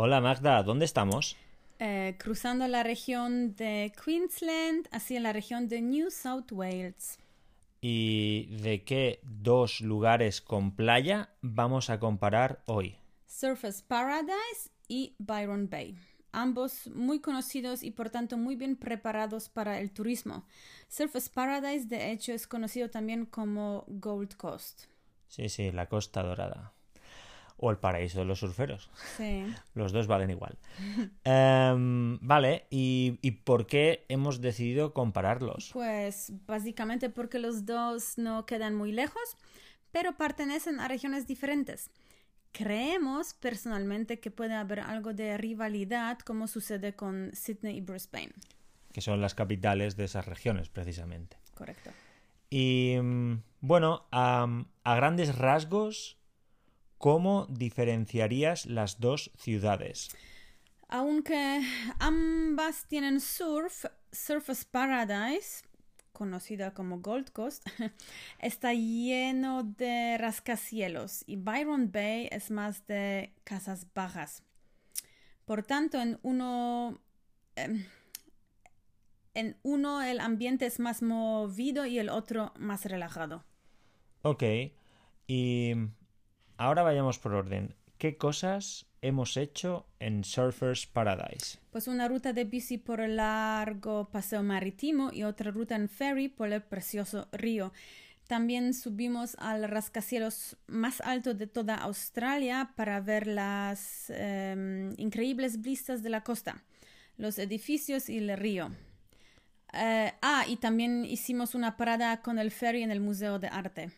Hola Magda, ¿dónde estamos? Eh, cruzando la región de Queensland hacia la región de New South Wales. ¿Y de qué dos lugares con playa vamos a comparar hoy? Surface Paradise y Byron Bay. Ambos muy conocidos y por tanto muy bien preparados para el turismo. Surface Paradise de hecho es conocido también como Gold Coast. Sí, sí, la Costa Dorada. O el paraíso de los surferos. Sí. Los dos valen igual. Em, vale, ¿y, ¿y por qué hemos decidido compararlos? Pues básicamente porque los dos no quedan muy lejos, pero pertenecen a regiones diferentes. Creemos personalmente que puede haber algo de rivalidad como sucede con Sydney y Brisbane. Que son las capitales de esas regiones, precisamente. Correcto. Y mm, bueno, a grandes rasgos, ¿cómo diferenciarías las dos ciudades? Aunque ambas tienen surf, Surface Paradise, conocida como Gold Coast, está lleno de rascacielos y Byron Bay es más de casas bajas. Por tanto, en uno, em, en uno el ambiente es más movido y el otro más relajado. Ok, y ahora vayamos por orden. ¿Qué cosas hemos hecho en Surfers Paradise? Pues una ruta de bici por el largo paseo marítimo y otra ruta en ferry por el precioso río. También subimos al rascacielos más alto de toda Australia para ver las em, increíbles vistas de la costa, los edificios y el río. Eh, ah, y también hicimos una parada con el ferry en el Museo de Arte.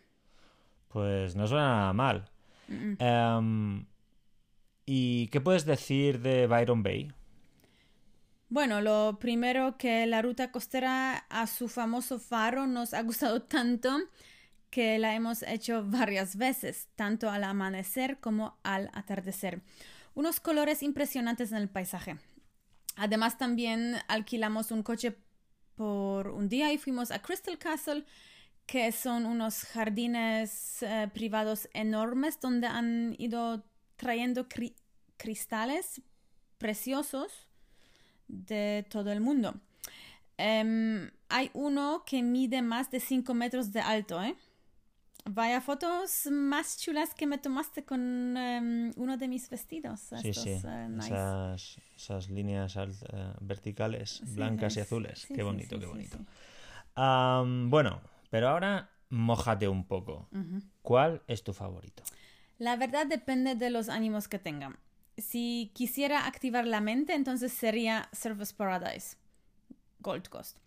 Pues no suena nada mal. Mm, mm. Em, ¿Y qué puedes decir de Byron Bay? Bueno, lo primero que la ruta costera a su famoso faro nos ha gustado tanto que la hemos hecho varias veces, tanto al amanecer como al atardecer. Unos colores impresionantes en el paisaje. Además, también alquilamos un coche por un día y fuimos a Crystal Castle, que son unos jardines eh, privados enormes donde han ido trayendo cri- cristales preciosos de todo el mundo. Em, hay uno que mide más de 5 metros de alto, ¿eh? Vaya fotos más chulas que me tomaste con em, uno de mis vestidos. Sí, estos, sí. eh, nice. Esas, esas líneas alt- eh, verticales, Sí, blancas y es- azules. qué bonito, qué bonito. Am, bueno, pero ahora mójate un poco. ¿Cuál es tu favorito? La verdad depende de los ánimos que tenga. Si quisiera activar la mente, entonces sería Surface Paradise, Gold Coast.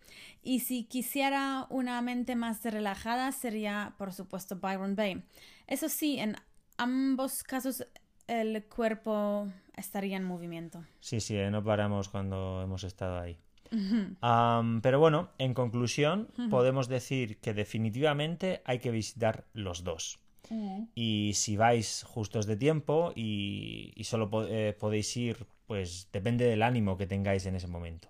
Y si quisiera una mente más relajada, sería, por supuesto, Byron Bay. Eso sí, en ambos casos el cuerpo estaría en movimiento. Sí, sí, eh, no paramos cuando hemos estado ahí. Pero bueno, en conclusión, podemos decir que definitivamente hay que visitar los dos. Y si vais justos de tiempo y, y solo po- eh, podéis ir, pues depende del ánimo que tengáis en ese momento.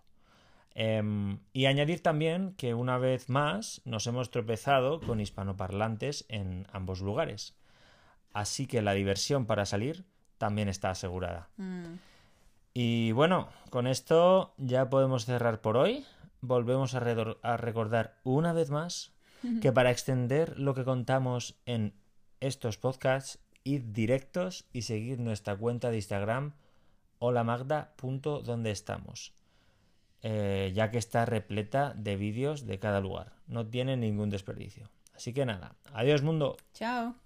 Em, y añadir también que una vez más nos hemos tropezado con hispanoparlantes en ambos lugares. Así que la diversión para salir también está asegurada. Mm. Y bueno, con esto ya podemos cerrar por hoy. Volvemos a, recordar una vez más que para extender lo que contamos en estos podcasts, id directos y seguir nuestra cuenta de Instagram holamagda.donde estamos, eh, ya que está repleta de vídeos de cada lugar. No tiene ningún desperdicio. Así que nada, adiós mundo. Chao.